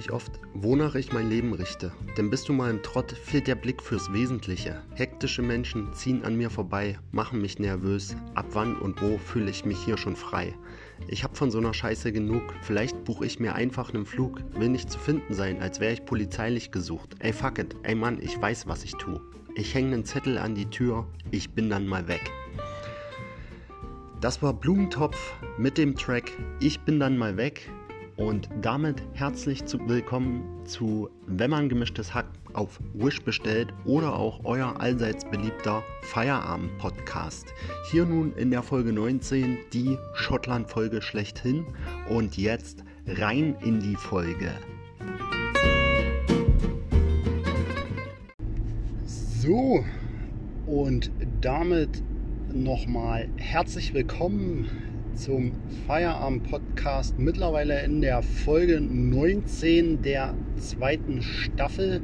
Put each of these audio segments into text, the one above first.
mich oft, wonach ich mein Leben richte. Denn bist du mal im Trott, fehlt der Blick fürs Wesentliche. Hektische Menschen ziehen an mir vorbei, machen mich nervös. Ab wann und wo fühle ich mich hier schon frei? Ich hab von so einer Scheiße genug. Vielleicht buche ich mir einfach einen Flug. Will nicht zu finden sein, als wäre ich polizeilich gesucht. Ey fuck it, ey Mann, ich weiß, was ich tu. Ich hänge einen Zettel an die Tür, ich bin dann mal weg. Das war Blumentopf mit dem Track Ich bin dann mal weg. Und damit herzlich zu, willkommen zu Wenn man gemischtes Hack auf Wish bestellt oder auch euer allseits beliebter Feierabend-Podcast. Hier nun in der Folge 19 die Schottland-Folge schlechthin und jetzt rein in die Folge. So, und damit nochmal herzlich willkommen zum Feierabend-Podcast. Mittlerweile in der Folge 19 der zweiten Staffel.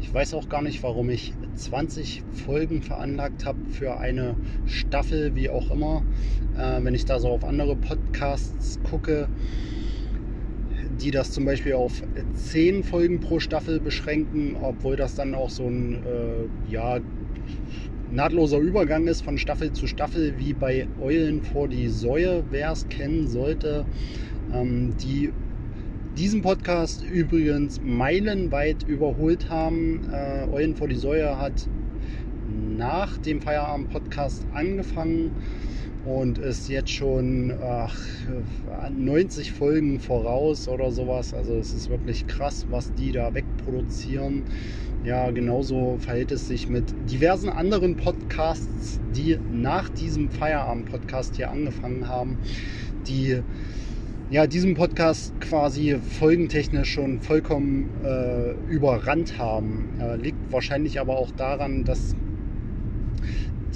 Ich weiß auch gar nicht, warum ich 20 Folgen veranlagt habe für eine Staffel, wie auch immer. Äh, wenn ich da so auf andere Podcasts gucke, die das zum Beispiel auf 10 Folgen pro Staffel beschränken, obwohl das dann auch so ein äh, ja, nahtloser Übergang ist von Staffel zu Staffel, wie bei Eulen vor die Säue, wer es kennen sollte. Ähm, die diesen Podcast übrigens meilenweit überholt haben. Äh, Eulen vor die Säue hat nach dem Feierabend-Podcast angefangen und ist jetzt schon ach, 90 Folgen voraus oder sowas. Also es ist wirklich krass, was die da wegproduzieren. Ja, genauso verhält es sich mit diversen anderen Podcasts, die nach diesem Feierabend-Podcast hier angefangen haben, die ja, diesen Podcast quasi folgentechnisch schon vollkommen äh, überrannt haben. Äh, liegt wahrscheinlich aber auch daran, dass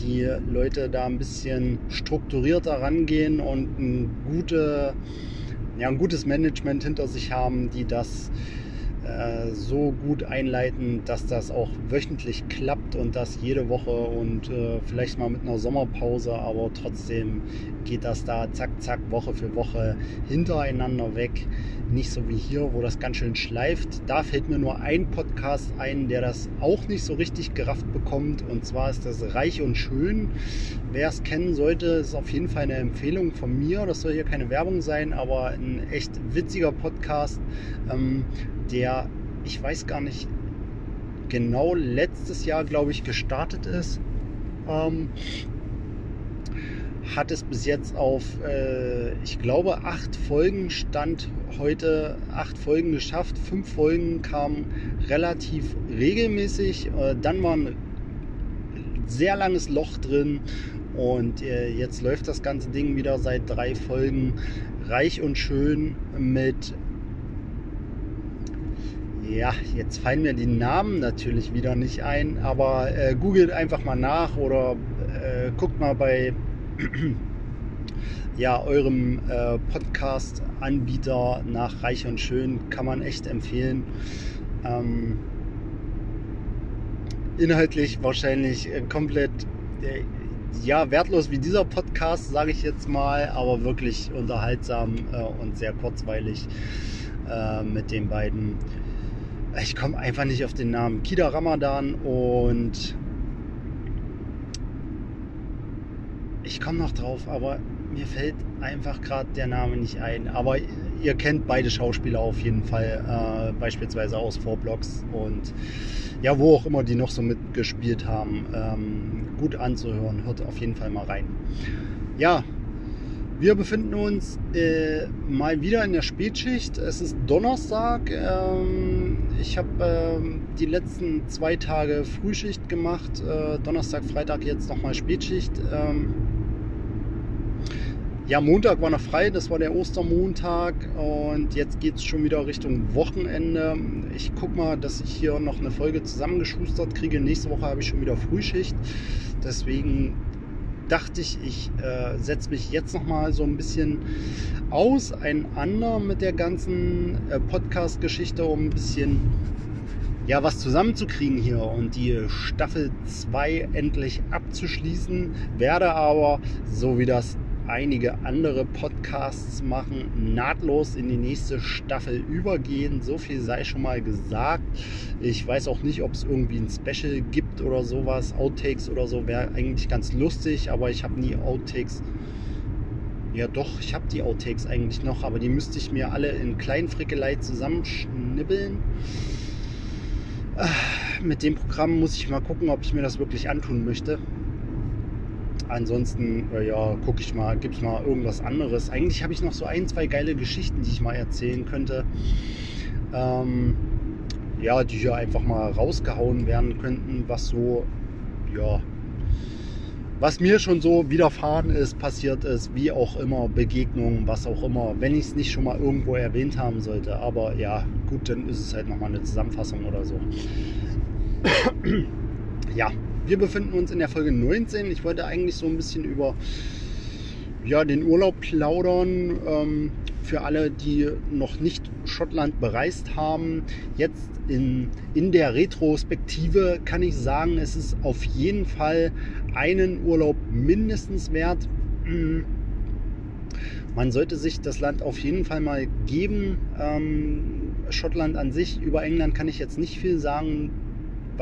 die Leute da ein bisschen strukturierter rangehen und ein, gute, ja, ein gutes Management hinter sich haben, die das äh, so gut einleiten, dass das auch wöchentlich klappt und das jede Woche und äh, vielleicht mal mit einer Sommerpause, aber trotzdem geht das da zack, zack, Woche für Woche hintereinander weg. Nicht so wie hier, wo das ganz schön schleift. Da fällt mir nur ein Podcast ein, der das auch nicht so richtig gerafft bekommt und zwar ist das Reich und Schön. Wer es kennen sollte, ist auf jeden Fall eine Empfehlung von mir. Das soll hier keine Werbung sein, aber ein echt witziger Podcast. Ähm, der, ich weiß gar nicht genau, letztes Jahr, glaube ich, gestartet ist. Ähm, hat es bis jetzt auf, äh, ich glaube, acht Folgen stand heute, acht Folgen geschafft. Fünf Folgen kamen relativ regelmäßig. Äh, dann war ein sehr langes Loch drin und äh, jetzt läuft das ganze Ding wieder seit drei Folgen reich und schön mit ja, jetzt fallen mir die Namen natürlich wieder nicht ein, aber äh, googelt einfach mal nach oder äh, guckt mal bei ja, eurem äh, Podcast-Anbieter nach Reich und Schön. Kann man echt empfehlen. Ähm, inhaltlich wahrscheinlich äh, komplett äh, ja, wertlos wie dieser Podcast, sage ich jetzt mal, aber wirklich unterhaltsam äh, und sehr kurzweilig äh, mit den beiden ich komme einfach nicht auf den Namen, Kida Ramadan und ich komme noch drauf, aber mir fällt einfach gerade der Name nicht ein. Aber ihr kennt beide Schauspieler auf jeden Fall, äh, beispielsweise aus Vorblocks und ja, wo auch immer die noch so mitgespielt haben. Ähm, gut anzuhören, hört auf jeden Fall mal rein. Ja, wir befinden uns äh, mal wieder in der Spätschicht. Es ist Donnerstag. Ähm, ich habe ähm, die letzten zwei Tage Frühschicht gemacht. Äh, Donnerstag, Freitag jetzt nochmal Spätschicht. Ähm, ja, Montag war noch frei, das war der Ostermontag und jetzt geht es schon wieder Richtung Wochenende. Ich gucke mal, dass ich hier noch eine Folge zusammengeschustert kriege. Nächste Woche habe ich schon wieder Frühschicht. Deswegen dachte ich, ich äh, setze mich jetzt noch mal so ein bisschen auseinander mit der ganzen äh, Podcast-Geschichte, um ein bisschen ja, was zusammenzukriegen hier und die Staffel 2 endlich abzuschließen. Werde aber, so wie das einige andere Podcasts machen, nahtlos in die nächste Staffel übergehen. So viel sei schon mal gesagt. Ich weiß auch nicht, ob es irgendwie ein Special gibt oder sowas. Outtakes oder so wäre eigentlich ganz lustig, aber ich habe nie Outtakes. Ja doch, ich habe die Outtakes eigentlich noch, aber die müsste ich mir alle in Kleinfrickelei zusammenschnibbeln. Mit dem Programm muss ich mal gucken, ob ich mir das wirklich antun möchte. Ansonsten, äh, ja, gucke ich mal, gibt es mal irgendwas anderes. Eigentlich habe ich noch so ein, zwei geile Geschichten, die ich mal erzählen könnte. Ähm, ja, die hier einfach mal rausgehauen werden könnten, was so, ja, was mir schon so widerfahren ist, passiert ist, wie auch immer, Begegnungen, was auch immer, wenn ich es nicht schon mal irgendwo erwähnt haben sollte. Aber ja, gut, dann ist es halt nochmal eine Zusammenfassung oder so. ja, wir befinden uns in der Folge 19. Ich wollte eigentlich so ein bisschen über ja, den Urlaub plaudern. Ähm, für alle, die noch nicht Schottland bereist haben. Jetzt in, in der Retrospektive kann ich sagen, es ist auf jeden Fall einen Urlaub mindestens wert. Mm. Man sollte sich das Land auf jeden Fall mal geben. Ähm, Schottland an sich, über England kann ich jetzt nicht viel sagen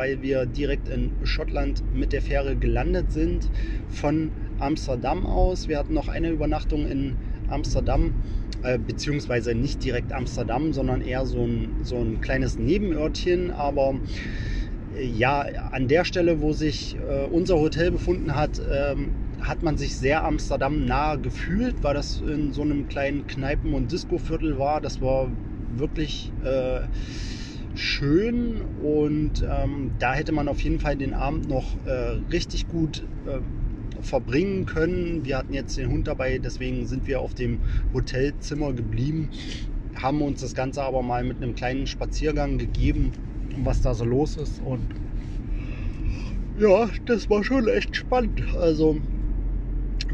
weil wir direkt in Schottland mit der Fähre gelandet sind von Amsterdam aus. Wir hatten noch eine Übernachtung in Amsterdam, äh, beziehungsweise nicht direkt Amsterdam, sondern eher so ein, so ein kleines Nebenörtchen. Aber äh, ja, an der Stelle, wo sich äh, unser Hotel befunden hat, ähm, hat man sich sehr Amsterdam nahe gefühlt, weil das in so einem kleinen Kneipen- und Disco-Viertel war. Das war wirklich äh, schön und ähm, da hätte man auf jeden Fall den Abend noch äh, richtig gut äh, verbringen können. Wir hatten jetzt den Hund dabei, deswegen sind wir auf dem Hotelzimmer geblieben, haben uns das Ganze aber mal mit einem kleinen Spaziergang gegeben, was da so los ist und ja, das war schon echt spannend. Also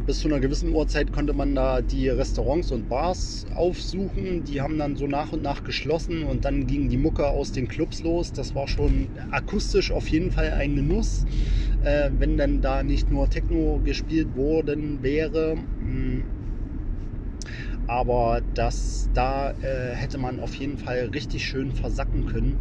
bis zu einer gewissen Uhrzeit konnte man da die Restaurants und Bars aufsuchen. Die haben dann so nach und nach geschlossen und dann ging die Mucke aus den Clubs los. Das war schon akustisch auf jeden Fall ein Genuss, äh, wenn dann da nicht nur Techno gespielt worden wäre. Hm. Aber das, da äh, hätte man auf jeden Fall richtig schön versacken können.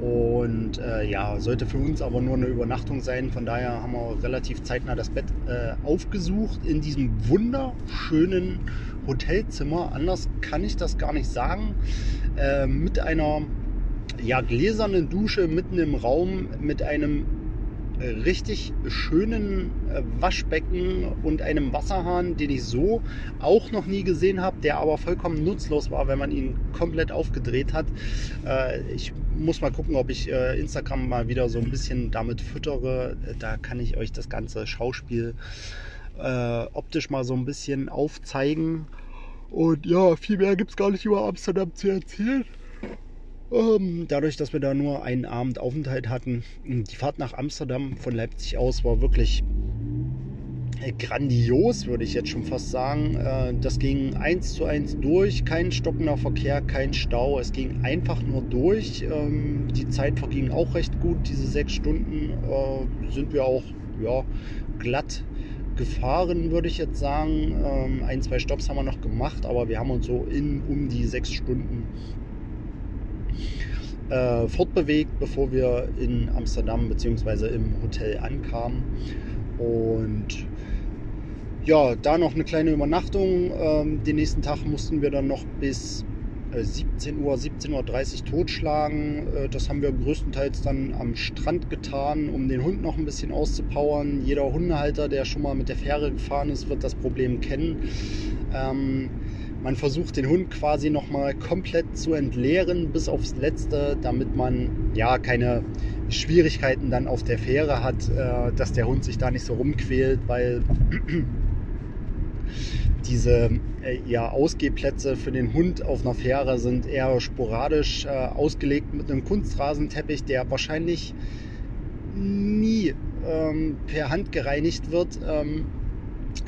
Und äh, ja, sollte für uns aber nur eine Übernachtung sein. Von daher haben wir relativ zeitnah das Bett äh, aufgesucht in diesem wunderschönen Hotelzimmer. Anders kann ich das gar nicht sagen. Äh, mit einer ja, gläsernen Dusche mitten im Raum, mit einem richtig schönen äh, Waschbecken und einem Wasserhahn, den ich so auch noch nie gesehen habe, der aber vollkommen nutzlos war, wenn man ihn komplett aufgedreht hat. Äh, ich muss mal gucken, ob ich äh, Instagram mal wieder so ein bisschen damit füttere. Da kann ich euch das ganze Schauspiel optisch mal so ein bisschen aufzeigen. Und ja, viel mehr gibt es gar nicht über Amsterdam zu erzählen. Ähm, dadurch, dass wir da nur einen Abend Aufenthalt hatten, die Fahrt nach Amsterdam von Leipzig aus war wirklich äh, grandios, würde ich jetzt schon fast sagen. Äh, das ging eins zu eins durch, kein stockender Verkehr, kein Stau. Es ging einfach nur durch. Ähm, die Zeit verging auch recht gut. Diese sechs Stunden äh, sind wir auch ja, glatt gefahren, würde ich jetzt sagen. Ähm, ein, zwei Stops haben wir noch gemacht, aber wir haben uns so in um die sechs Stunden äh, fortbewegt, bevor wir in Amsterdam bzw. im Hotel ankamen. Und ja, da noch eine kleine Übernachtung. Ähm, den nächsten Tag mussten wir dann noch bis 17 äh, Uhr, 17.30 Uhr totschlagen. Äh, das haben wir größtenteils dann am Strand getan, um den Hund noch ein bisschen auszupowern. Jeder Hundehalter, der schon mal mit der Fähre gefahren ist, wird das Problem kennen. Ähm, man versucht den Hund quasi nochmal komplett zu entleeren bis aufs Letzte, damit man ja keine Schwierigkeiten dann auf der Fähre hat, äh, dass der Hund sich da nicht so rumquält, weil diese äh, ja, Ausgehplätze für den Hund auf einer Fähre sind eher sporadisch äh, ausgelegt mit einem Kunstrasenteppich, der wahrscheinlich nie ähm, per Hand gereinigt wird. Ähm,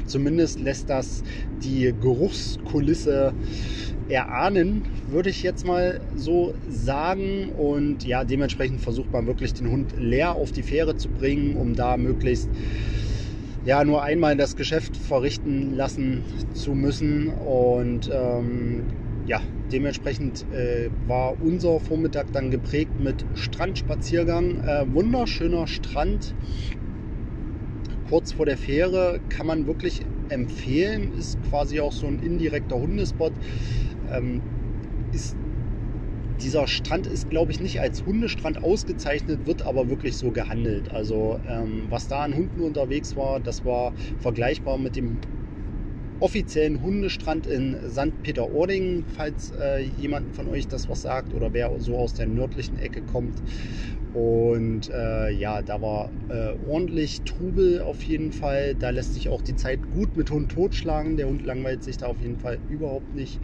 Zumindest lässt das die Geruchskulisse erahnen, würde ich jetzt mal so sagen. Und ja, dementsprechend versucht man wirklich den Hund leer auf die Fähre zu bringen, um da möglichst ja nur einmal das Geschäft verrichten lassen zu müssen. Und ähm, ja, dementsprechend äh, war unser Vormittag dann geprägt mit Strandspaziergang. Äh, wunderschöner Strand kurz vor der Fähre kann man wirklich empfehlen. Ist quasi auch so ein indirekter Hundespot. Ähm, ist dieser Strand ist, glaube ich, nicht als Hundestrand ausgezeichnet, wird aber wirklich so gehandelt. Also ähm, was da an Hunden unterwegs war, das war vergleichbar mit dem offiziellen Hundestrand in St. Peter-Ording, falls äh, jemand von euch das was sagt oder wer so aus der nördlichen Ecke kommt. Und äh, ja, da war äh, ordentlich Trubel auf jeden Fall. Da lässt sich auch die Zeit gut mit Hund totschlagen. Der Hund langweilt sich da auf jeden Fall überhaupt nicht.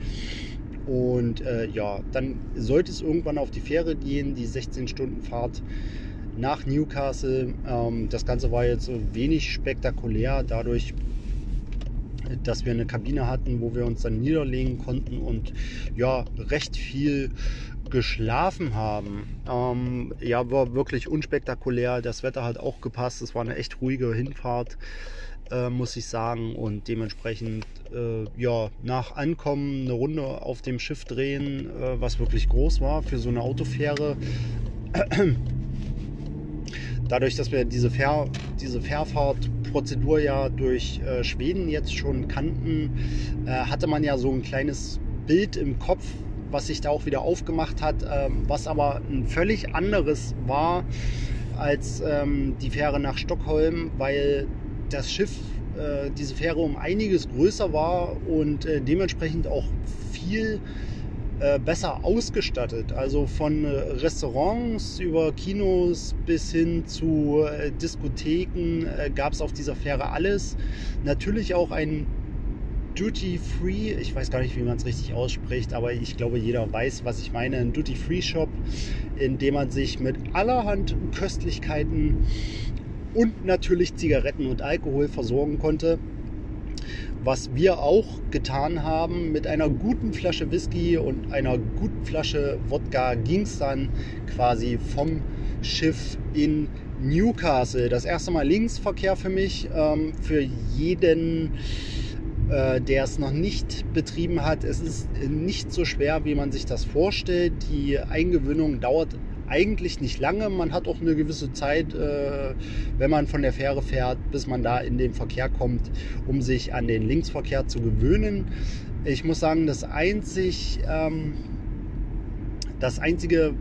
Und äh, ja, dann sollte es irgendwann auf die Fähre gehen, die 16-Stunden-Fahrt nach Newcastle. Ähm, das Ganze war jetzt wenig spektakulär, dadurch, dass wir eine Kabine hatten, wo wir uns dann niederlegen konnten und ja, recht viel geschlafen haben. Ähm, ja, war wirklich unspektakulär. Das Wetter hat auch gepasst. Es war eine echt ruhige Hinfahrt äh, muss ich sagen. Und dementsprechend, äh, ja, nach Ankommen eine Runde auf dem Schiff drehen, äh, was wirklich groß war für so eine Autofähre. Dadurch, dass wir diese, Fähr diese Fährfahrtprozedur ja durch äh, Schweden jetzt schon kannten, äh, hatte man ja so ein kleines Bild im Kopf, was sich da auch wieder aufgemacht hat, ähm, was aber ein völlig anderes war als ähm, die Fähre nach Stockholm, weil das Schiff, äh, diese Fähre um einiges größer war und äh, dementsprechend auch viel äh, besser ausgestattet. Also von äh, Restaurants über Kinos bis hin zu äh, Diskotheken äh, gab es auf dieser Fähre alles. Natürlich auch ein Duty Free, ich weiß gar nicht, wie man es richtig ausspricht, aber ich glaube, jeder weiß, was ich meine. Ein Duty Free Shop, in dem man sich mit allerhand Köstlichkeiten und natürlich Zigaretten und Alkohol versorgen konnte. Was wir auch getan haben, mit einer guten Flasche Whisky und einer guten Flasche Wodka ging es dann quasi vom Schiff in Newcastle. Das erste Mal Linksverkehr für mich, ähm, für jeden, äh, der es noch nicht betrieben hat. Es ist nicht so schwer, wie man sich das vorstellt. Die Eingewöhnung dauert eigentlich nicht lange. Man hat auch eine gewisse Zeit, äh, wenn man von der Fähre fährt, bis man da in den Verkehr kommt, um sich an den Linksverkehr zu gewöhnen. Ich muss sagen, das einzig, ähm, das einzige,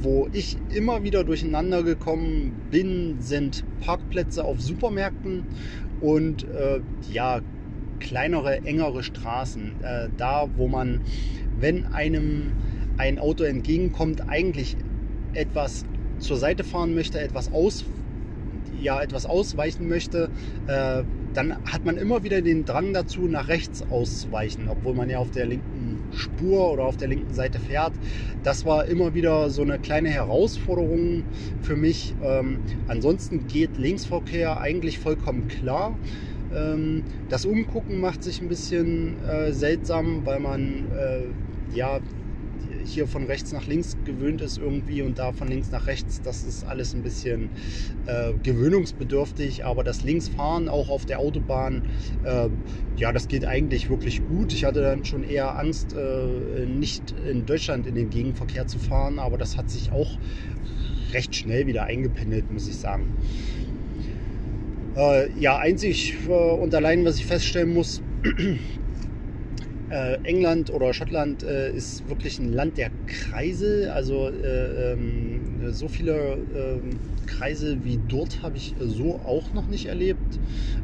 wo ich immer wieder durcheinander gekommen bin, sind Parkplätze auf Supermärkten und äh, ja, kleinere, engere Straßen. Äh, da, wo man, wenn einem ein Auto entgegenkommt, eigentlich etwas zur Seite fahren möchte, etwas aus, ja, etwas ausweichen möchte, äh, dann hat man immer wieder den Drang dazu, nach rechts auszuweichen, obwohl man ja auf der linken Spur oder auf der linken Seite fährt. Das war immer wieder so eine kleine Herausforderung für mich. Ähm, ansonsten geht Linksverkehr eigentlich vollkommen klar. Ähm, das Umgucken macht sich ein bisschen äh, seltsam, weil man äh, ja hier von rechts nach links gewöhnt ist irgendwie und da von links nach rechts, das ist alles ein bisschen äh, gewöhnungsbedürftig. Aber das Linksfahren auch auf der Autobahn, äh, ja, das geht eigentlich wirklich gut. Ich hatte dann schon eher Angst, äh, nicht in Deutschland in den Gegenverkehr zu fahren, aber das hat sich auch recht schnell wieder eingependelt, muss ich sagen. Äh, ja, einzig äh, und allein, was ich feststellen muss, äh, England oder Schottland äh, ist wirklich ein Land der Kreise. Also äh, ähm, so viele ähm, Kreise wie dort habe ich so auch noch nicht erlebt.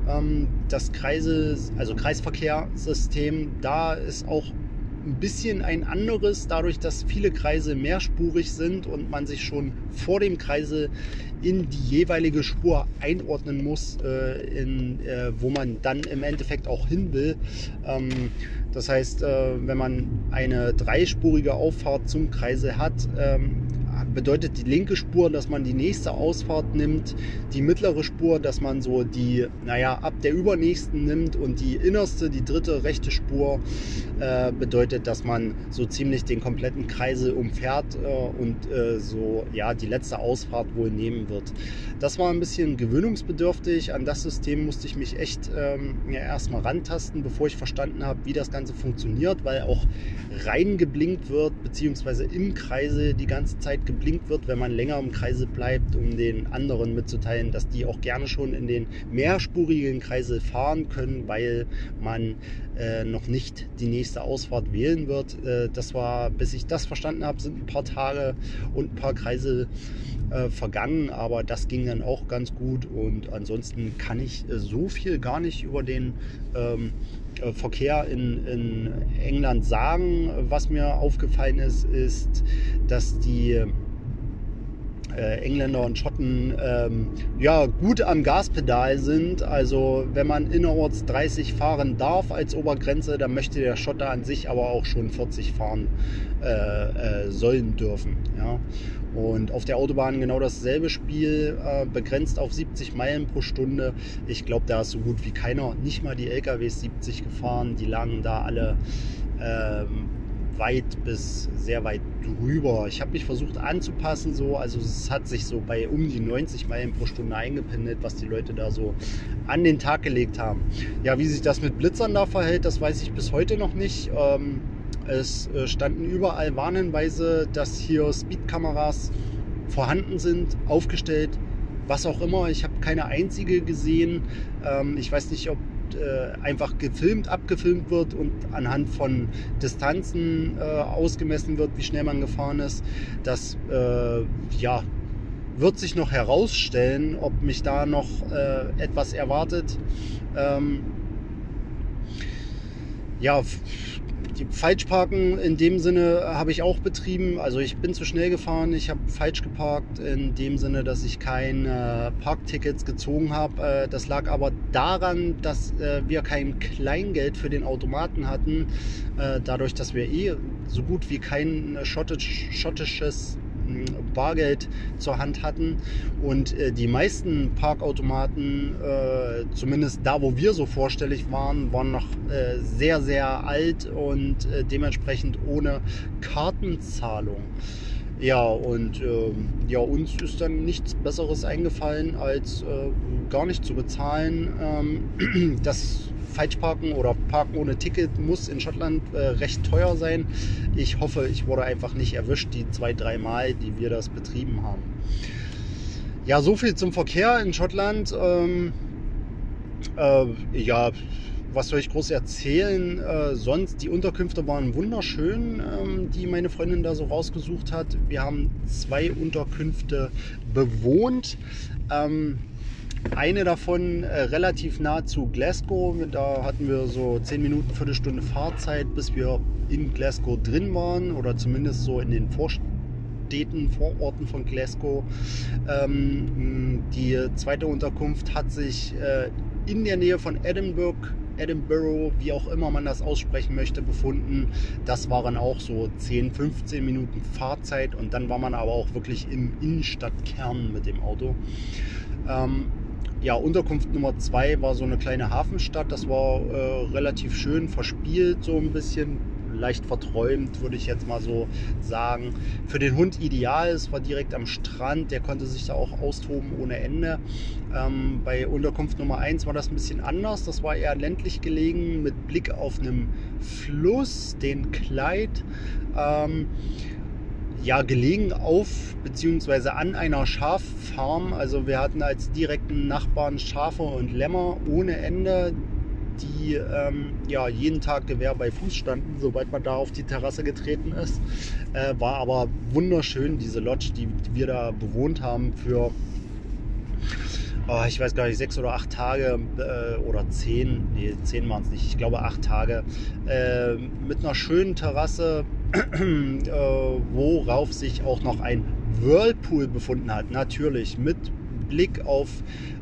Ähm, das Kreise, also Kreisverkehrssystem, da ist auch ein bisschen ein anderes, dadurch, dass viele Kreise mehrspurig sind und man sich schon vor dem Kreise in die jeweilige Spur einordnen muss, äh, in, äh, wo man dann im Endeffekt auch hin will. Ähm, das heißt, äh, wenn man eine dreispurige Auffahrt zum Kreise hat, ähm, bedeutet die linke Spur, dass man die nächste Ausfahrt nimmt, die mittlere Spur, dass man so die, naja, ab der übernächsten nimmt und die innerste, die dritte rechte Spur äh, bedeutet, dass man so ziemlich den kompletten Kreisel umfährt äh, und äh, so, ja, die letzte Ausfahrt wohl nehmen wird. Das war ein bisschen gewöhnungsbedürftig. An das System musste ich mich echt ähm, ja, erstmal rantasten, bevor ich verstanden habe, wie das Ganze funktioniert, weil auch reingeblinkt wird, beziehungsweise im Kreise die ganze Zeit geblinkt wird, wenn man länger im Kreise bleibt, um den anderen mitzuteilen, dass die auch gerne schon in den mehrspurigen Kreisel fahren können, weil man äh, noch nicht die nächste Ausfahrt wählen wird. Äh, das war, bis ich das verstanden habe, sind ein paar Tage und ein paar Kreise äh, vergangen, aber das ging dann auch ganz gut und ansonsten kann ich äh, so viel gar nicht über den ähm, äh, Verkehr in, in England sagen. Was mir aufgefallen ist, ist, dass die äh, Engländer und Schotten ähm, ja, gut am Gaspedal sind. Also wenn man innerorts 30 fahren darf als Obergrenze, dann möchte der Schotter an sich aber auch schon 40 fahren äh, äh, sollen dürfen. Ja. Und auf der Autobahn genau dasselbe Spiel, äh, begrenzt auf 70 Meilen pro Stunde. Ich glaube, da ist so gut wie keiner, nicht mal die LKWs 70 gefahren. Die lagen da alle ähm, weit bis sehr weit drüber. Ich habe mich versucht anzupassen, so, also es hat sich so bei um die 90 Meilen pro Stunde eingependelt, was die Leute da so an den Tag gelegt haben. Ja, wie sich das mit Blitzern da verhält, das weiß ich bis heute noch nicht. Ähm, es äh, standen überall Warnhinweise, dass hier Speedkameras vorhanden sind, aufgestellt, was auch immer. Ich habe keine einzige gesehen. Ähm, ich weiß nicht, ob äh, einfach gefilmt, abgefilmt wird und anhand von Distanzen äh, ausgemessen wird, wie schnell man gefahren ist. Das äh, ja, wird sich noch herausstellen, ob mich da noch äh, etwas erwartet. Ähm, ja, die Falschparken in dem Sinne habe ich auch betrieben. Also ich bin zu schnell gefahren, ich habe falsch geparkt in dem Sinne, dass ich keine Parktickets gezogen habe. Äh, das lag aber daran, dass äh, wir kein Kleingeld für den Automaten hatten. Äh, dadurch, dass wir eh so gut wie kein schottisches Bargeld zur Hand hatten. Und äh, die meisten Parkautomaten, äh, zumindest da, wo wir so vorstellig waren, waren noch äh, sehr, sehr alt und äh, dementsprechend ohne Kartenzahlung. Ja, und äh, ja, uns ist dann nichts Besseres eingefallen, als äh, gar nicht zu bezahlen. Ähm, das Falschparken oder Parken ohne Ticket muss in Schottland äh, recht teuer sein. Ich hoffe, ich wurde einfach nicht erwischt, die zwei, drei Mal, die wir das betrieben haben. Ja, so viel zum Verkehr in Schottland. Ähm, äh, ja, was soll ich groß erzählen? Äh, sonst, die Unterkünfte waren wunderschön, ähm, die meine Freundin da so rausgesucht hat. Wir haben zwei Unterkünfte bewohnt. Ähm, eine davon äh, relativ nah zu Glasgow. Da hatten wir so 10 Minuten, Viertelstunde Fahrzeit, bis wir in Glasgow drin waren oder zumindest so in den Vorstädten, Vororten von Glasgow. Ähm, die zweite Unterkunft hat sich äh, in der Nähe von Edinburgh Edinburgh, wie auch immer man das aussprechen möchte, befunden. Das waren auch so 10, 15 Minuten Fahrzeit und dann war man aber auch wirklich im Innenstadtkern mit dem Auto. Ähm, ja, Unterkunft Nummer zwei war so eine kleine Hafenstadt. Das war äh, relativ schön verspielt, so ein bisschen leicht verträumt, würde ich jetzt mal so sagen. Für den Hund ideal. Es war direkt am Strand. Der konnte sich da auch austoben ohne Ende. Ähm, bei Unterkunft Nummer 1 war das ein bisschen anders. Das war eher ländlich gelegen mit Blick auf einem Fluss, den Kleid. Ähm, ja, gelegen auf bzw. an einer Schaffarm. Also wir hatten als direkten Nachbarn Schafe und Lämmer ohne Ende, die ähm, ja, jeden Tag Gewehr bei Fuß standen, sobald man da auf die Terrasse getreten ist. Äh, war aber wunderschön, diese Lodge, die wir da bewohnt haben für oh, ich weiß gar nicht, sechs oder acht Tage äh, oder zehn, nee, zehn waren es nicht, ich glaube acht Tage, äh, mit einer schönen Terrasse, äh, worauf sich auch noch ein Whirlpool befunden hat. Natürlich mit Blick auf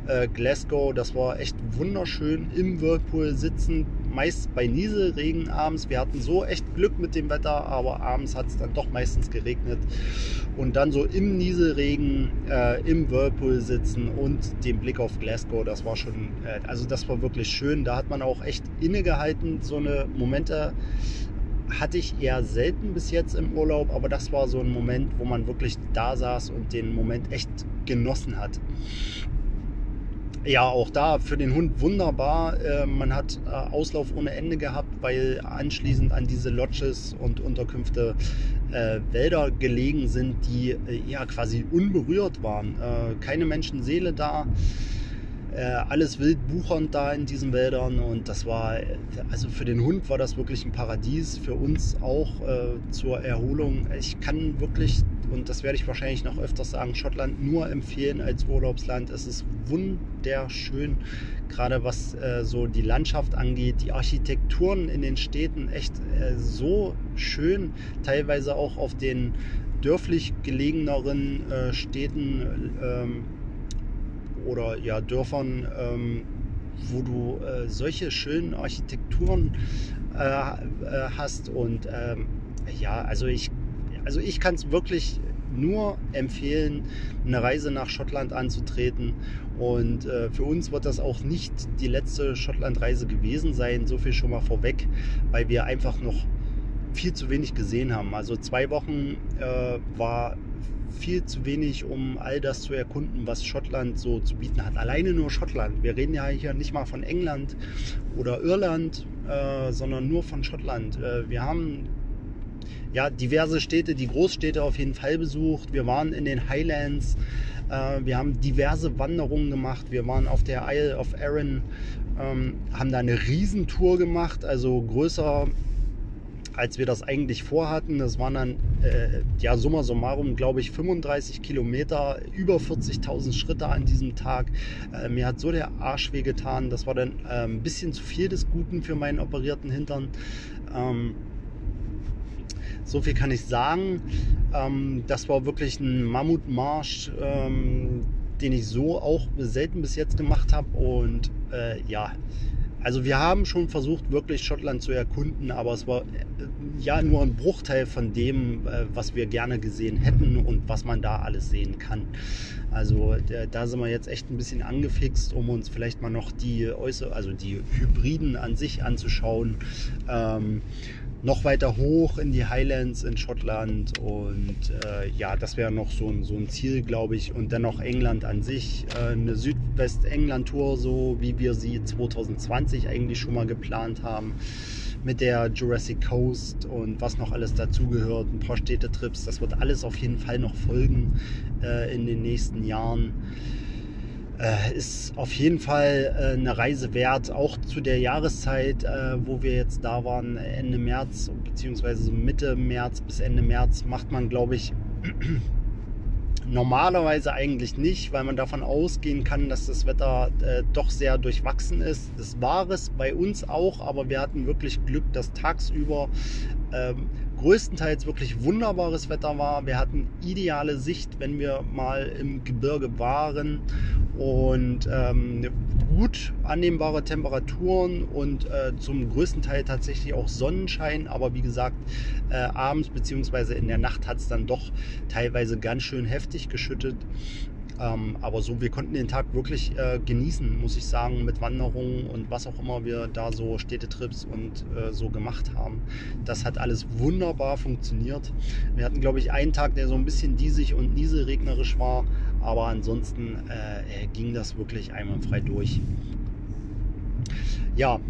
äh, Glasgow, das war echt wunderschön im Whirlpool sitzen, meist bei Nieselregen abends. Wir hatten so echt Glück mit dem Wetter, aber abends hat es dann doch meistens geregnet. Und dann so im Nieselregen äh, im Whirlpool sitzen und den Blick auf Glasgow, das war schon, äh, also das war wirklich schön. Da hat man auch echt innegehalten, so eine Momente hatte ich eher selten bis jetzt im Urlaub, aber das war so ein Moment, wo man wirklich da saß und den Moment echt genossen hat. Ja, auch da für den Hund wunderbar. Äh, man hat äh, Auslauf ohne Ende gehabt, weil anschließend an diese Lodges und Unterkünfte äh, Wälder gelegen sind, die ja quasi unberührt waren. keine Menschenseele da äh, alles wild buchernd da in diesen Wäldern und das war, also für den Hund war das wirklich ein Paradies, für uns auch äh, zur Erholung. Ich kann wirklich, und das werde ich wahrscheinlich noch öfters sagen, Schottland nur empfehlen als Urlaubsland. Es ist wunderschön, gerade was äh, so die Landschaft angeht, die Architekturen in den Städten echt äh, so schön, teilweise auch auf den dörflich gelegeneren äh, Städten. Oder ja, Dörfern, ähm, wo du äh, solche schönen Architekturen äh, äh, hast. Und ähm, ja, also ich, also ich kann es wirklich nur empfehlen, eine Reise nach Schottland anzutreten. Und äh, für uns wird das auch nicht die letzte Schottlandreise gewesen sein, so viel schon mal vorweg, weil wir einfach noch viel zu wenig gesehen haben. Also zwei Wochen äh, war viel zu wenig, um all das zu erkunden, was Schottland so zu bieten hat. Alleine nur Schottland. Wir reden ja hier nicht mal von England oder Irland, äh, sondern nur von Schottland. Äh, wir haben ja diverse Städte, die Großstädte auf jeden Fall besucht. Wir waren in den Highlands. Äh, wir haben diverse Wanderungen gemacht. Wir waren auf der Isle of Arran, ähm, haben da eine Riesentour gemacht, also größer als wir das eigentlich vorhatten. Das waren dann, äh, ja, summa summarum, glaube ich, 35 Kilometer, über 40.000 Schritte an diesem Tag. Äh, mir hat so der Arsch wehgetan. Das war dann äh, ein bisschen zu viel des Guten für meinen operierten Hintern. Ähm, so viel kann ich sagen. Ähm, das war wirklich ein Mammutmarsch, ähm, den ich so auch selten bis jetzt gemacht habe. Und äh, ja, also wir haben schon versucht, wirklich Schottland zu erkunden, aber es war äh, ja nur ein Bruchteil von dem, äh, was wir gerne gesehen hätten und was man da alles sehen kann. Also da sind wir jetzt echt ein bisschen angefixt, um uns vielleicht mal noch die Äußer also die Hybriden an sich anzuschauen. Ähm, noch weiter hoch in die Highlands in Schottland und äh, ja, das wäre noch so ein, so ein Ziel, glaube ich. Und dann noch England an sich, äh, eine Südwest-England-Tour, so wie wir sie 2020 eigentlich schon mal geplant haben, mit der Jurassic Coast und was noch alles dazugehört, ein paar Städtetrips. Das wird alles auf jeden Fall noch folgen äh, in den nächsten Jahren. Äh, ist auf jeden Fall äh, eine Reise wert, auch zu der Jahreszeit, äh, wo wir jetzt da waren, Ende März beziehungsweise Mitte März bis Ende März, macht man, glaube ich, normalerweise eigentlich nicht, weil man davon ausgehen kann, dass das Wetter äh, doch sehr durchwachsen ist. Das war es bei uns auch, aber wir hatten wirklich Glück, dass tagsüber ähm, größtenteils wirklich wunderbares Wetter war. Wir hatten ideale Sicht, wenn wir mal im Gebirge waren und ähm, gut annehmbare Temperaturen und äh, zum größten Teil tatsächlich auch Sonnenschein. Aber wie gesagt, äh, abends bzw. in der Nacht hat es dann doch teilweise ganz schön heftig geschüttet. Ähm, aber so, wir konnten den Tag wirklich äh, genießen, muss ich sagen, mit Wanderungen und was auch immer wir da so Städtetrips und äh, so gemacht haben. Das hat alles wunderbar funktioniert. Wir hatten, glaube ich, einen Tag, der so ein bisschen diesig und nieselregnerisch war, aber ansonsten äh, ging das wirklich einwandfrei durch. Ja,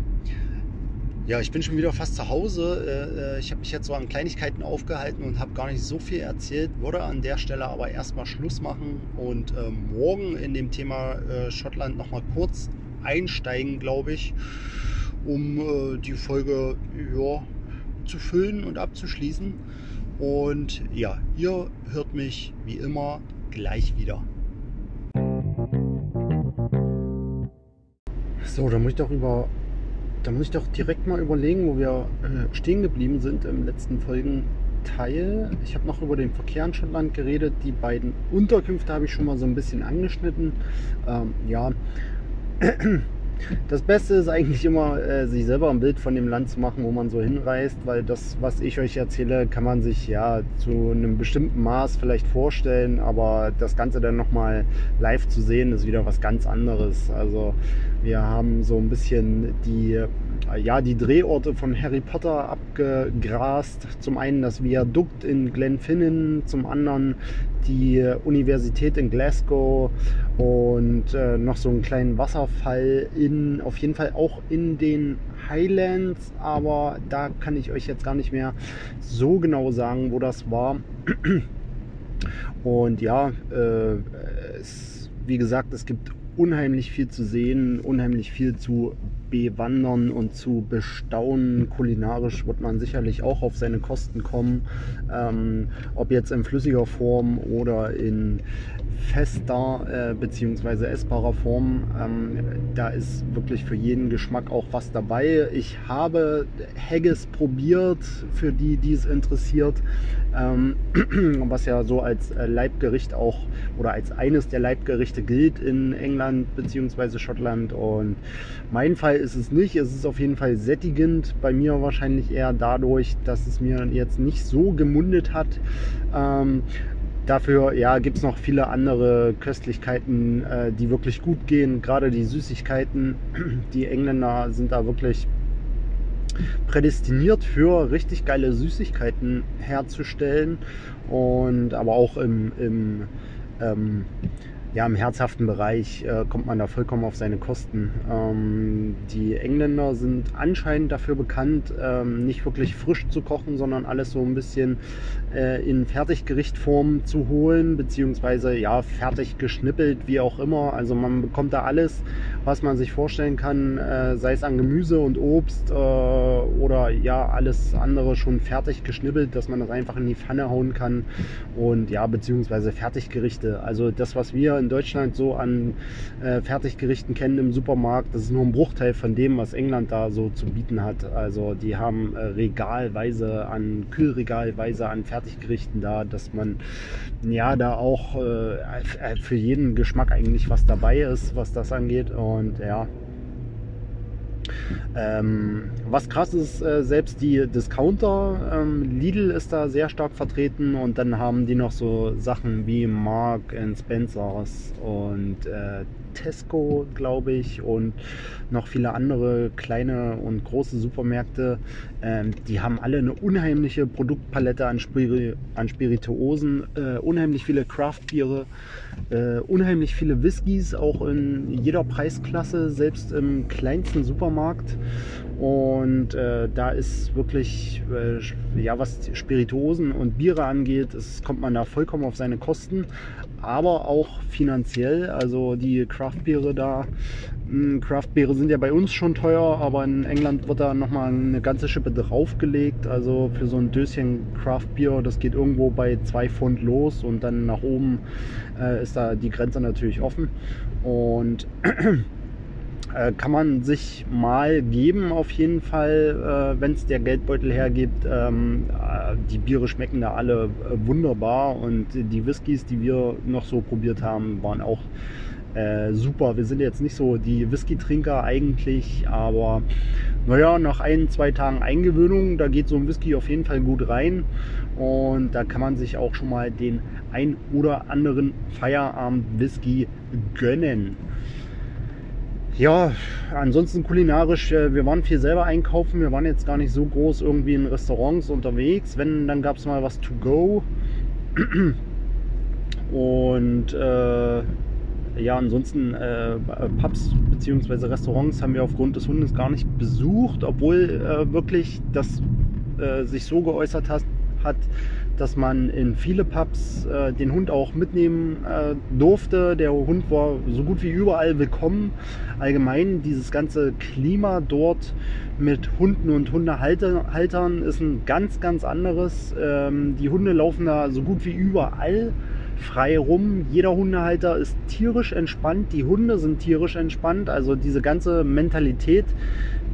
ja, ich bin schon wieder fast zu Hause. Äh, äh, ich habe mich jetzt so an Kleinigkeiten aufgehalten und habe gar nicht so viel erzählt. Würde an der Stelle aber erstmal Schluss machen und ähm, morgen in dem Thema äh, Schottland nochmal kurz einsteigen, glaube ich, um die Folge ja, zu füllen und abzuschließen. Und ja, ihr hört mich wie immer gleich wieder. So, da muss ich doch über da muss ich doch direkt mal überlegen, wo wir äh, stehen geblieben sind im letzten Folgen Teil. Ich habe noch über den Verkehr in Schottland geredet. Die beiden Unterkünfte habe ich schon mal so ein bisschen angeschnitten. Ähm, ja, das Beste ist eigentlich immer, äh, sich selber ein Bild von dem Land zu machen, wo man so hinreist, weil das, was ich euch erzähle, kann man sich ja zu einem bestimmten Maß vielleicht vorstellen, aber das Ganze dann nochmal live zu sehen, ist wieder was ganz anderes. Also wir haben so ein bisschen die ja, die Drehorte von Harry Potter abgegrast. Zum einen das Viadukt in Glenfinnan, zum anderen die Universität in Glasgow und äh, noch so einen kleinen Wasserfall in, auf jeden Fall auch in den Highlands, aber da kann ich euch jetzt gar nicht mehr so genau sagen, wo das war. Und ja, äh, es, wie gesagt, es gibt unheimlich viel zu sehen, unheimlich viel zu bewandern und zu bestaunen. Kulinarisch wird man sicherlich auch auf seine Kosten kommen, ähm, ob jetzt in flüssiger Form oder in fester äh, bzw. essbarer Form. Ähm, da ist wirklich für jeden Geschmack auch was dabei. Ich habe Haggis probiert, für die, die es interessiert, ähm, was ja so als äh, Leibgericht auch oder als eines der Leibgerichte gilt in England bzw. Schottland. Und mein Fall ist es nicht. Es ist auf jeden Fall sättigend. Bei mir wahrscheinlich eher dadurch, dass es mir jetzt nicht so gemundet hat. Ähm, Dafür ja, gibt es noch viele andere Köstlichkeiten, äh, die wirklich gut gehen. Gerade die Süßigkeiten. Die Engländer sind da wirklich prädestiniert für richtig geile Süßigkeiten herzustellen. Und aber auch im, im ähm, ja, im herzhaften Bereich äh, kommt man da vollkommen auf seine Kosten. Ähm, die Engländer sind anscheinend dafür bekannt, ähm, nicht wirklich frisch zu kochen, sondern alles so ein bisschen in Fertiggerichtform zu holen, beziehungsweise ja, fertig geschnippelt, wie auch immer. Also man bekommt da alles, was man sich vorstellen kann, äh, sei es an Gemüse und Obst äh, oder ja, alles andere schon fertig geschnippelt, dass man das einfach in die Pfanne hauen kann und ja, beziehungsweise Fertiggerichte. Also das, was wir in Deutschland so an äh, Fertiggerichten kennen im Supermarkt, das ist nur ein Bruchteil von dem, was England da so zu bieten hat. Also die haben äh, regalweise an, Kühlregalweise an Fertiggerichten da, dass man ja da auch äh, für jeden Geschmack eigentlich was dabei ist, was das angeht. Und ja, ähm, was krass ist, äh, selbst die Discounter, ähm, Lidl ist da sehr stark vertreten und dann haben die noch so Sachen wie Mark Spencers und äh, Tesco, glaube ich, und noch viele andere kleine und große Supermärkte. Ähm, die haben alle eine unheimliche Produktpalette an, Spiri an Spirituosen, äh, unheimlich viele Craftbiere, äh, unheimlich viele Whiskys, auch in jeder Preisklasse, selbst im kleinsten Supermarkt. Und äh, da ist wirklich, äh, ja, was Spirituosen und Biere angeht, ist, kommt man da vollkommen auf seine Kosten, aber auch finanziell. Also die Craftbiere da, hm, Craftbiere sind ja bei uns schon teuer, aber in England wird da nochmal eine ganze Schippe draufgelegt. Also für so ein Döschen Craftbier, das geht irgendwo bei 2 Pfund los und dann nach oben äh, ist da die Grenze natürlich offen. Und Äh, kann man sich mal geben, auf jeden Fall, äh, wenn es der Geldbeutel hergibt. Ähm, äh, die Biere schmecken da alle äh, wunderbar und die Whiskys, die wir noch so probiert haben, waren auch äh, super. Wir sind jetzt nicht so die Whisky-Trinker eigentlich, aber naja, nach ein, zwei Tagen Eingewöhnung, da geht so ein Whisky auf jeden Fall gut rein und da kann man sich auch schon mal den ein oder anderen Feierabend-Whisky gönnen. Ja, ansonsten kulinarisch, äh, wir waren viel selber einkaufen. Wir waren jetzt gar nicht so groß irgendwie in Restaurants unterwegs. Wenn, dann gab es mal was to go. Und äh, ja, ansonsten äh, Pubs bzw. Restaurants haben wir aufgrund des Hundes gar nicht besucht, obwohl äh, wirklich das äh, sich so geäußert hat, hat, dass man in viele Pubs äh, den Hund auch mitnehmen äh, durfte. Der Hund war so gut wie überall willkommen. Allgemein dieses ganze Klima dort mit Hunden und Hundehaltern ist ein ganz, ganz anderes. Ähm, die Hunde laufen da so gut wie überall frei rum. Jeder Hundehalter ist tierisch entspannt. Die Hunde sind tierisch entspannt. Also diese ganze Mentalität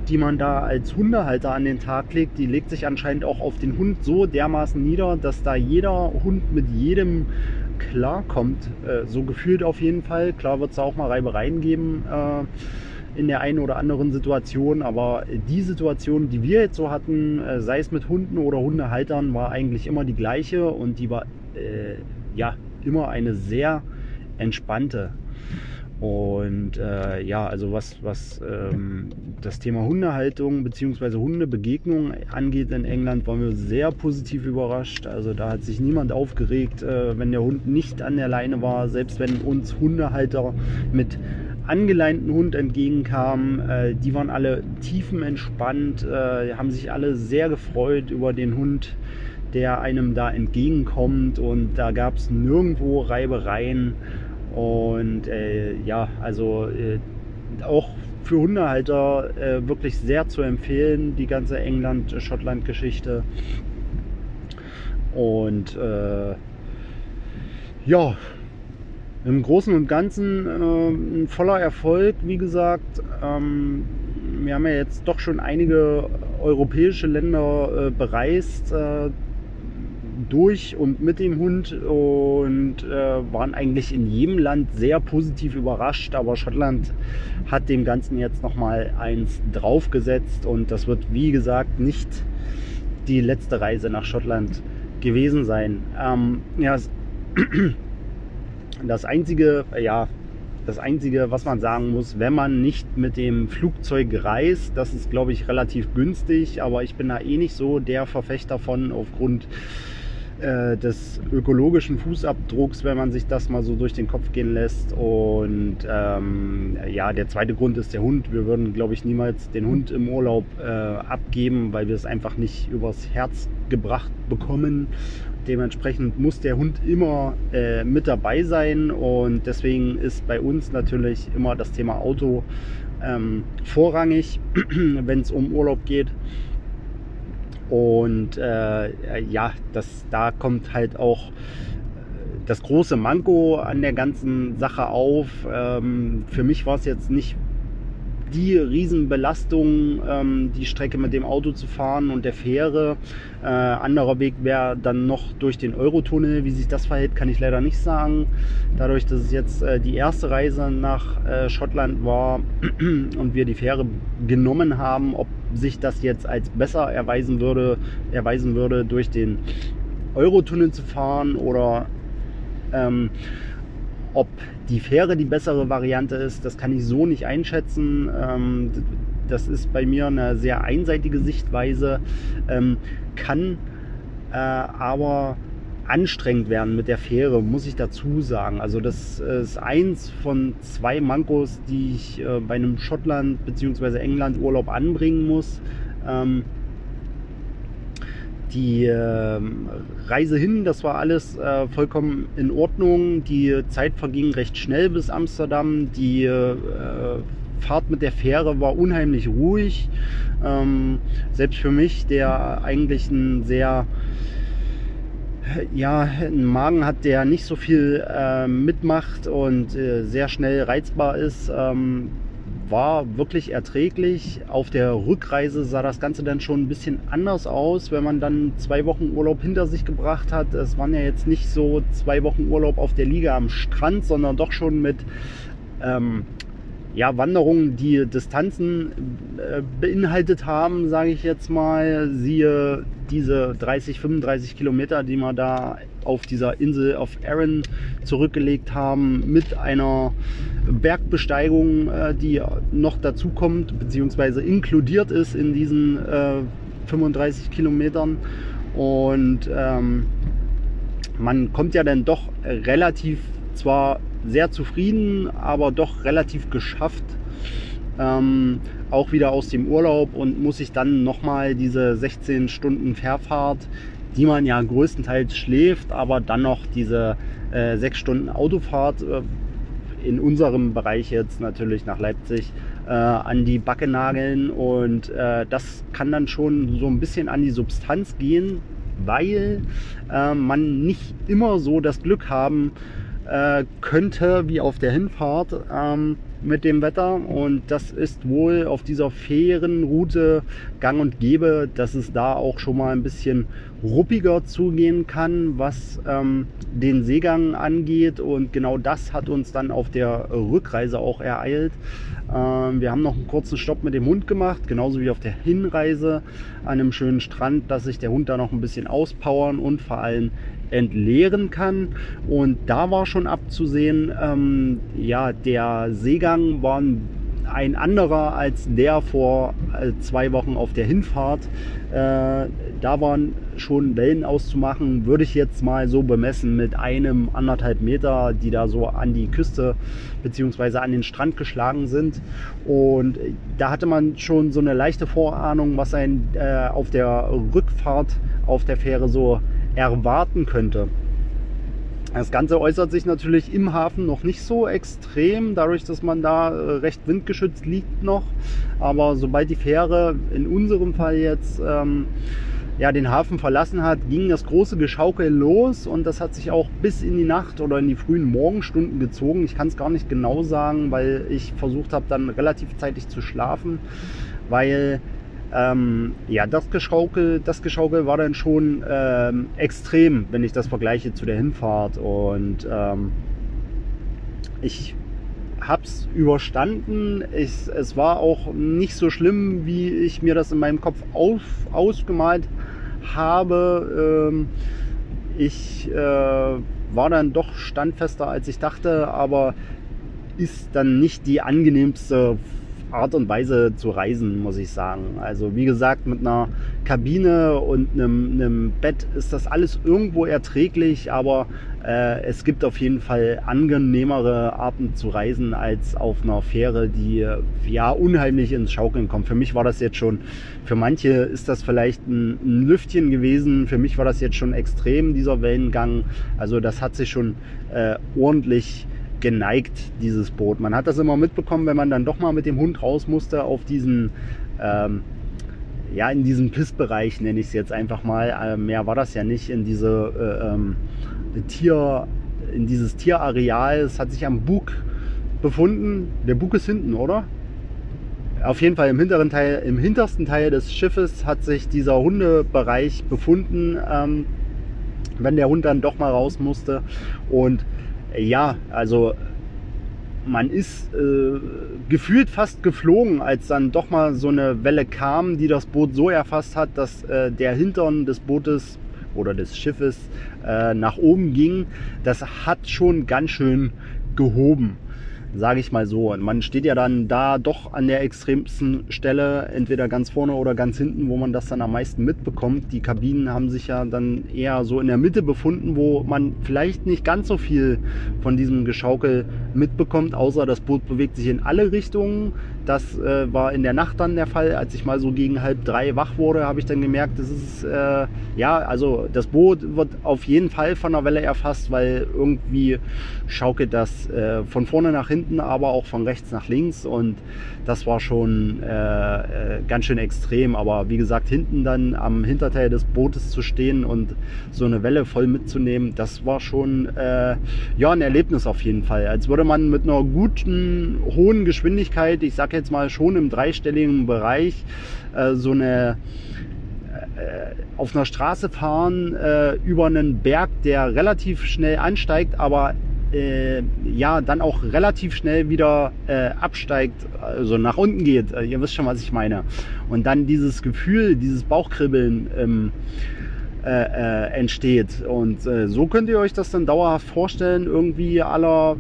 die man da als Hundehalter an den Tag legt, die legt sich anscheinend auch auf den Hund so dermaßen nieder, dass da jeder Hund mit jedem klarkommt. Äh, so gefühlt auf jeden Fall. Klar wird es auch mal Reibereien geben äh, in der einen oder anderen Situation, aber die Situation, die wir jetzt so hatten, äh, sei es mit Hunden oder Hundehaltern, war eigentlich immer die gleiche und die war äh, ja immer eine sehr entspannte. Und äh, ja, also was, was ähm, das Thema Hundehaltung bzw. Hundebegegnung angeht in England, waren wir sehr positiv überrascht. Also da hat sich niemand aufgeregt, äh, wenn der Hund nicht an der Leine war. Selbst wenn uns Hundehalter mit angeleinten Hund entgegenkamen, äh, die waren alle tiefenentspannt, äh, haben sich alle sehr gefreut über den Hund, der einem da entgegenkommt. Und da gab es nirgendwo Reibereien. Und äh, ja, also äh, auch für Hundehalter äh, wirklich sehr zu empfehlen, die ganze England-Schottland-Geschichte. Und äh, ja, im Großen und Ganzen äh, ein voller Erfolg, wie gesagt. Ähm, wir haben ja jetzt doch schon einige europäische Länder äh, bereist durch und mit dem Hund und äh, waren eigentlich in jedem Land sehr positiv überrascht. Aber Schottland hat dem Ganzen jetzt nochmal eins draufgesetzt und das wird, wie gesagt, nicht die letzte Reise nach Schottland gewesen sein. Ähm, ja, das einzige, ja, das Einzige, was man sagen muss, wenn man nicht mit dem Flugzeug reist, das ist, glaube ich, relativ günstig, aber ich bin da eh nicht so der Verfechter von aufgrund äh, des ökologischen Fußabdrucks, wenn man sich das mal so durch den Kopf gehen lässt. Und ähm, ja, der zweite Grund ist der Hund. Wir würden, glaube ich, niemals den Hund im Urlaub äh, abgeben, weil wir es einfach nicht übers Herz gebracht bekommen. Dementsprechend muss der Hund immer äh, mit dabei sein und deswegen ist bei uns natürlich immer das Thema Auto ähm, vorrangig, wenn es um Urlaub geht. Und äh, ja, das, da kommt halt auch äh, das große Manko an der ganzen Sache auf. Ähm, für mich war es jetzt nicht die Riesenbelastung, ähm, die Strecke mit dem Auto zu fahren und der Fähre. Äh, anderer Weg wäre dann noch durch den Eurotunnel. Wie sich das verhält, kann ich leider nicht sagen. Dadurch, dass es jetzt äh, die erste Reise nach äh, Schottland war und wir die Fähre genommen haben, ob sich das jetzt als besser erweisen würde, erweisen würde durch den Eurotunnel zu fahren oder ähm, ob die Fähre die bessere Variante ist, das kann ich so nicht einschätzen. Ähm, das ist bei mir eine sehr einseitige Sichtweise, ähm, kann äh, aber anstrengend werden mit der Fähre, muss ich dazu sagen. Also das ist eins von zwei Mankos, die ich äh, bei einem Schottland- bzw. England-Urlaub anbringen muss. Ähm, die äh, Reise hin, das war alles äh, vollkommen in Ordnung. Die Zeit verging recht schnell bis Amsterdam. Die äh, Fahrt mit der Fähre war unheimlich ruhig. Ähm, selbst für mich, der eigentlich ein sehr ja, einen Magen hat, der nicht so viel äh, mitmacht und äh, sehr schnell reizbar ist, ähm, war wirklich erträglich. Auf der Rückreise sah das Ganze dann schon ein bisschen anders aus, wenn man dann zwei Wochen Urlaub hinter sich gebracht hat. Es waren ja jetzt nicht so zwei Wochen Urlaub auf der Liga am Strand, sondern doch schon mit ähm, ja, Wanderungen, die Distanzen äh, beinhaltet haben, sage ich jetzt mal. Siehe diese 30, 35 Kilometer, die wir da auf dieser Insel auf Arran zurückgelegt haben, mit einer Bergbesteigung, äh, die noch dazu kommt, beziehungsweise inkludiert ist in diesen äh, 35 Kilometern. Und ähm, man kommt ja dann doch relativ zwar sehr zufrieden, aber doch relativ geschafft. Ähm, auch wieder aus dem Urlaub und muss sich dann nochmal diese 16 Stunden Fährfahrt, die man ja größtenteils schläft, aber dann noch diese äh, 6 Stunden Autofahrt äh, in unserem Bereich jetzt natürlich nach Leipzig äh, an die Backe nageln und äh, das kann dann schon so ein bisschen an die Substanz gehen, weil äh, man nicht immer so das Glück haben äh, könnte, wie auf der Hinfahrt, ähm, mit dem Wetter. Und das ist wohl auf dieser Fährenroute gang und gäbe, dass es da auch schon mal ein bisschen ruppiger zugehen kann, was ähm, den Seegang angeht und genau das hat uns dann auf der Rückreise auch ereilt. Ähm, wir haben noch einen kurzen Stopp mit dem Hund gemacht, genauso wie auf der Hinreise an einem schönen Strand, dass sich der Hund da noch ein bisschen auspowern und vor allem entleeren kann. Und da war schon abzusehen, ähm, ja, der Seegang war ein anderer als der vor äh, zwei Wochen auf der Hinfahrt. Äh, da waren schon Wellen auszumachen, würde ich jetzt mal so bemessen mit einem anderthalb Meter, die da so an die Küste bzw. an den Strand geschlagen sind. Und da hatte man schon so eine leichte Vorahnung, was ein äh, auf der Rückfahrt auf der Fähre so erwarten könnte. Das Ganze äußert sich natürlich im Hafen noch nicht so extrem, dadurch, dass man da äh, recht windgeschützt liegt noch. Aber sobald die Fähre in unserem Fall jetzt ähm, ja, den Hafen verlassen hat, ging das große Geschaukel los und das hat sich auch bis in die Nacht oder in die frühen Morgenstunden gezogen. Ich kann es gar nicht genau sagen, weil ich versucht habe, dann relativ zeitig zu schlafen, weil ähm, ja, das Geschaukel, das Geschaukel war dann schon ähm, extrem, wenn ich das vergleiche zu der Hinfahrt. Und ähm, ich habe es überstanden. Es war auch nicht so schlimm, wie ich mir das in meinem Kopf auf, ausgemalt habe. Ähm, ich äh, war dann doch standfester, als ich dachte, aber ist dann nicht die angenehmste Art und Weise zu reisen, muss ich sagen. Also wie gesagt, mit einer Kabine und einem, einem Bett ist das alles irgendwo erträglich, aber äh, es gibt auf jeden Fall angenehmere Arten zu reisen als auf einer Fähre, die ja unheimlich ins Schaukeln kommt. Für mich war das jetzt schon, für manche ist das vielleicht ein, ein Lüftchen gewesen, für mich war das jetzt schon extrem, dieser Wellengang. Also das hat sich schon äh, ordentlich geneigt, dieses Boot. Man hat das immer mitbekommen, wenn man dann doch mal mit dem Hund raus musste auf diesen, ähm, ja, in diesem Pissbereich nenne ich es jetzt einfach mal. Äh, mehr war das ja nicht in diese äh, ähm, Tier, in dieses Tierareal. Es hat sich am Bug befunden. Der Bug ist hinten, oder? Auf jeden Fall im hinteren Teil, im hintersten Teil des Schiffes hat sich dieser Hundebereich befunden, ähm, wenn der Hund dann doch mal raus musste. Und ja, also man ist äh, gefühlt fast geflogen, als dann doch mal so eine Welle kam, die das Boot so erfasst hat, dass äh, der Hintern des Bootes oder des Schiffes äh, nach oben ging. Das hat schon ganz schön gehoben sage ich mal so. Und man steht ja dann da doch an der extremsten Stelle, entweder ganz vorne oder ganz hinten, wo man das dann am meisten mitbekommt. Die Kabinen haben sich ja dann eher so in der Mitte befunden, wo man vielleicht nicht ganz so viel von diesem Geschaukel mitbekommt, außer das Boot bewegt sich in alle Richtungen. Das äh, war in der Nacht dann der Fall. Als ich mal so gegen halb drei wach wurde, habe ich dann gemerkt, das ist, äh, ja, also das Boot wird auf jeden Fall von der Welle erfasst, weil irgendwie schaukelt das äh, von vorne nach hinten aber auch von rechts nach links und das war schon äh, äh, ganz schön extrem. Aber wie gesagt, hinten dann am Hinterteil des Bootes zu stehen und so eine Welle voll mitzunehmen, das war schon äh, ja ein Erlebnis auf jeden Fall. Als würde man mit einer guten hohen Geschwindigkeit, ich sag jetzt mal schon im dreistelligen Bereich, äh, so eine äh, auf einer Straße fahren äh, über einen Berg, der relativ schnell ansteigt, aber äh, ja dann auch relativ schnell wieder äh, absteigt, also nach unten geht. Äh, ihr wisst schon, was ich meine. Und dann dieses Gefühl, dieses Bauchkribbeln ähm, äh, entsteht. Und so könnt ihr euch das dann dauerhaft vorstellen, irgendwie aller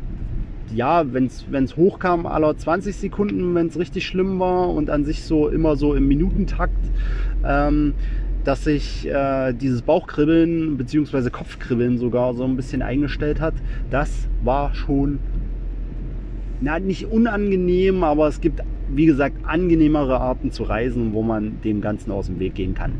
ja, wenn es hochkam, aller 20 Sekunden, wenn es richtig schlimm war und an sich so immer so im Minutentakt. Ähm, dass sich äh, dieses Bauchkribbeln bzw. Kopfkribbeln sogar so ein bisschen eingestellt hat. Das war schon na, nicht unangenehm, aber es gibt, wie gesagt, angenehmere Arten zu reisen, wo man dem Ganzen aus dem Weg gehen kann.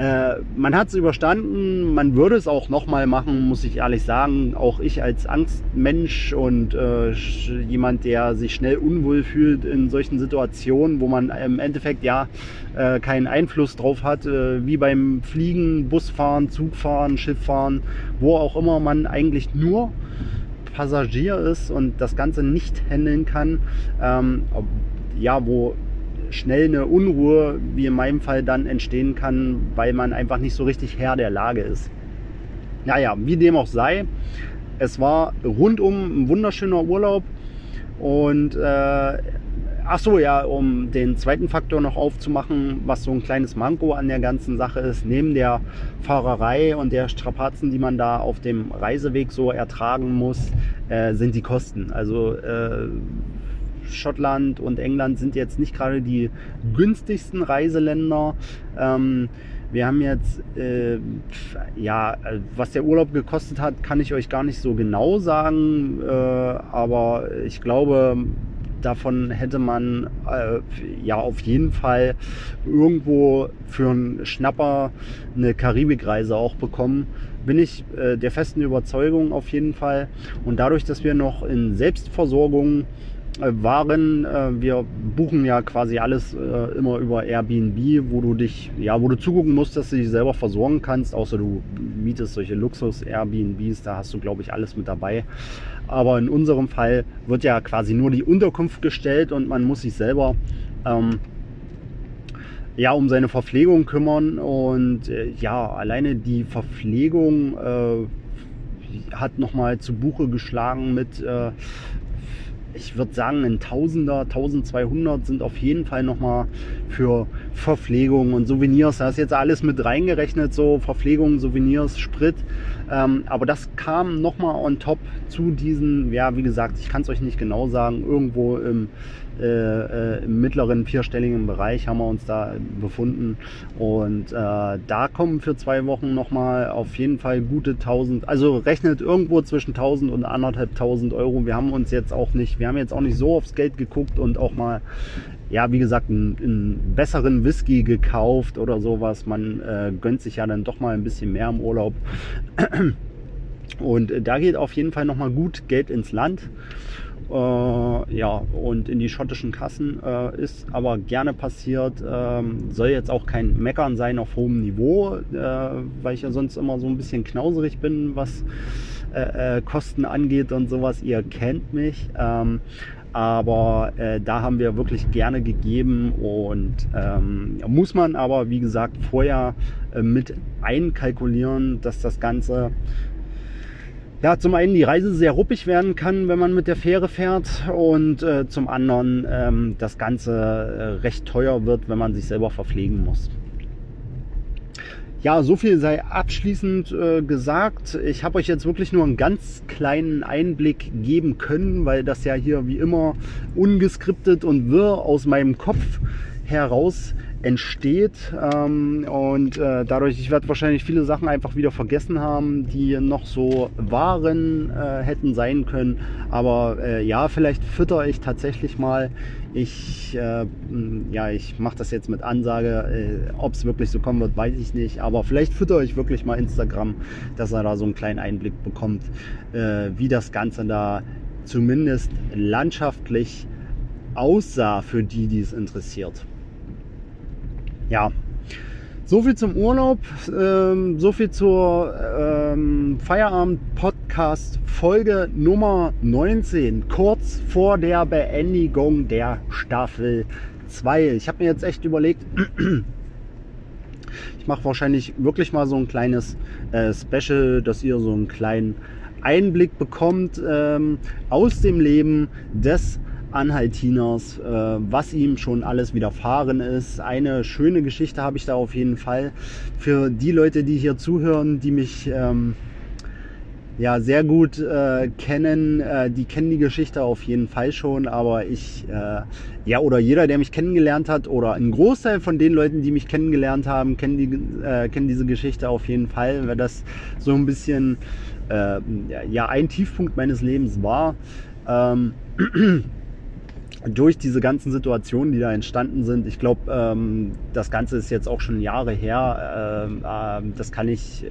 Äh, man hat es überstanden, man würde es auch nochmal machen, muss ich ehrlich sagen. Auch ich als Angstmensch und äh, jemand, der sich schnell unwohl fühlt in solchen Situationen, wo man im Endeffekt ja äh, keinen Einfluss drauf hat, äh, wie beim Fliegen, Busfahren, Zugfahren, Schifffahren, wo auch immer man eigentlich nur Passagier ist und das Ganze nicht handeln kann, ähm, ja, wo schnell eine Unruhe, wie in meinem Fall, dann entstehen kann, weil man einfach nicht so richtig Herr der Lage ist. Naja, wie dem auch sei, es war rundum ein wunderschöner Urlaub und äh, ach so, ja, um den zweiten Faktor noch aufzumachen, was so ein kleines Manko an der ganzen Sache ist, neben der Fahrerei und der Strapazen, die man da auf dem Reiseweg so ertragen muss, äh, sind die Kosten. Also äh, Schottland und England sind jetzt nicht gerade die günstigsten Reiseländer. Ähm, wir haben jetzt, äh, ja, was der Urlaub gekostet hat, kann ich euch gar nicht so genau sagen, äh, aber ich glaube, davon hätte man äh, ja auf jeden Fall irgendwo für einen Schnapper eine Karibikreise auch bekommen. Bin ich äh, der festen Überzeugung auf jeden Fall. Und dadurch, dass wir noch in Selbstversorgung waren. Äh, wir buchen ja quasi alles äh, immer über Airbnb, wo du dich, ja, wo du zugucken musst, dass du dich selber versorgen kannst, außer du mietest solche Luxus-Airbnbs, da hast du, glaube ich, alles mit dabei. Aber in unserem Fall wird ja quasi nur die Unterkunft gestellt und man muss sich selber ähm, ja, um seine Verpflegung kümmern. Und äh, ja, alleine die Verpflegung äh, hat nochmal zu Buche geschlagen mit äh, ich würde sagen, ein Tausender, 1200 sind auf jeden Fall nochmal für Verpflegung und Souvenirs. Da ist jetzt alles mit reingerechnet, so Verpflegung, Souvenirs, Sprit. Ähm, aber das kam nochmal on top zu diesen, ja, wie gesagt, ich kann es euch nicht genau sagen, irgendwo im äh, im mittleren vierstelligen Bereich haben wir uns da befunden. Und äh, da kommen für zwei Wochen nochmal auf jeden Fall gute 1000, also rechnet irgendwo zwischen 1000 und anderthalb 1000 Euro. Wir haben uns jetzt auch nicht, wir haben jetzt auch nicht so aufs Geld geguckt und auch mal ja, wie gesagt, einen, einen, besseren Whisky gekauft oder sowas. Man äh, gönnt sich ja dann doch mal ein bisschen mehr im Urlaub. Und äh, da geht auf jeden Fall nochmal gut Geld ins Land. Äh, ja, und in die schottischen Kassen äh, ist aber gerne passiert. Ähm, soll jetzt auch kein Meckern sein auf hohem Niveau, äh, weil ich ja sonst immer so ein bisschen knauserig bin, was äh, äh, Kosten angeht und sowas. Ihr kennt mich. Ähm, aber äh, da haben wir wirklich gerne gegeben und ähm, muss man aber, wie gesagt, vorher äh, mit einkalkulieren, dass das Ganze ja, zum einen die Reise sehr ruppig werden kann, wenn man mit der Fähre fährt und äh, zum anderen ähm, das Ganze äh, recht teuer wird, wenn man sich selber verpflegen muss. Ja, so viel sei abschließend äh, gesagt. Ich habe euch jetzt wirklich nur einen ganz kleinen Einblick geben können, weil das ja hier wie immer ungeskriptet und wirr aus meinem Kopf heraus entsteht. Ähm, und äh, dadurch, ich werde wahrscheinlich viele Sachen einfach wieder vergessen haben, die noch so waren, äh, hätten sein können. Aber äh, ja, vielleicht fütter ich tatsächlich mal. Ich, äh, ja, ich mache das jetzt mit Ansage. Äh, Ob es wirklich so kommen wird, weiß ich nicht. Aber vielleicht fütter ich wirklich mal Instagram, dass er da so einen kleinen Einblick bekommt, äh, wie das Ganze da zumindest landschaftlich aussah für die, die es interessiert ja, so viel zum Urlaub, ähm, so viel zur ähm, Feierabend-Podcast Folge Nummer 19, kurz vor der Beendigung der Staffel 2. Ich habe mir jetzt echt überlegt, ich mache wahrscheinlich wirklich mal so ein kleines äh, Special, dass ihr so einen kleinen Einblick bekommt ähm, aus dem Leben des Anhaltiners, äh, was ihm schon alles widerfahren ist. Eine schöne Geschichte habe ich da auf jeden Fall. Für die Leute, die hier zuhören, die mich ähm, ja sehr gut äh, kennen, äh, die kennen die Geschichte auf jeden Fall schon, aber ich, äh, ja, oder jeder, der mich kennengelernt hat, oder ein Großteil von den Leuten, die mich kennengelernt haben, kennen, die, äh, kennen diese Geschichte auf jeden Fall, weil das so ein bisschen äh, ja, ein Tiefpunkt meines Lebens war. Ähm, durch diese ganzen Situationen, die da entstanden sind, ich glaube, ähm, das Ganze ist jetzt auch schon Jahre her, ähm, äh, das kann ich äh,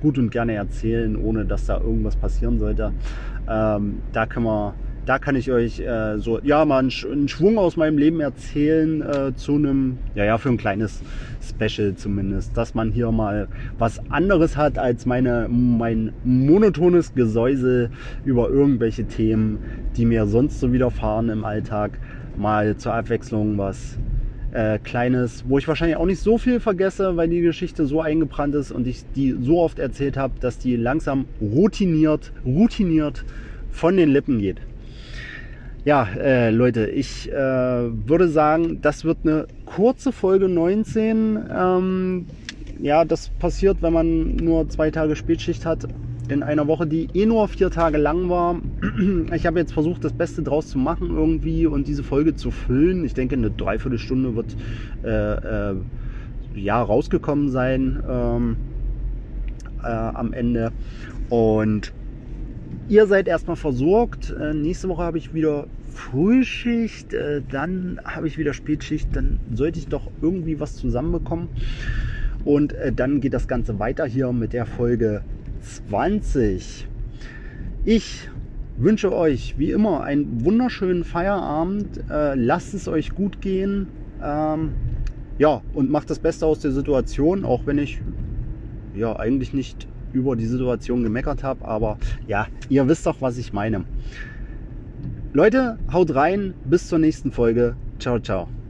gut und gerne erzählen, ohne dass da irgendwas passieren sollte. Ähm, da können wir da kann ich euch äh, so, ja, mal einen, einen, Schwung aus meinem Leben erzählen äh, zu einem, ja, ja, für ein kleines Special zumindest, dass man hier mal was anderes hat als meine, mein monotones Gesäusel über irgendwelche Themen, die mir sonst so widerfahren im Alltag. Mal zur Abwechslung was äh, Kleines, wo ich wahrscheinlich auch nicht so viel vergesse, weil die Geschichte so eingebrannt ist und ich die so oft erzählt habe, dass die langsam routiniert, routiniert von den Lippen geht. Ja, äh, Leute, ich äh, würde sagen, das wird eine kurze Folge 19. Ähm, ja, das passiert, wenn man nur zwei Tage Spätschicht hat in einer Woche, die eh nur vier Tage lang war. Ich habe jetzt versucht, das Beste draus zu machen irgendwie und diese Folge zu füllen. Ich denke, eine Dreiviertelstunde wird äh, äh, ja rausgekommen sein ähm, äh, am Ende. Und ihr seid erstmal versorgt. Äh, nächste Woche habe ich wieder Frühschicht, äh, dann habe ich wieder Spätschicht. Dann sollte ich doch irgendwie was zusammenbekommen. Und äh, dann geht das Ganze weiter hier mit der Folge 20. Ich wünsche euch wie immer einen wunderschönen Feierabend. Äh, lasst es euch gut gehen. Ähm, ja, und macht das Beste aus der Situation, auch wenn ich ja eigentlich nicht über die Situation gemeckert habe. Aber ja, ihr wisst doch, was ich meine. Leute, haut rein. Bis zur nächsten Folge. Ciao, ciao.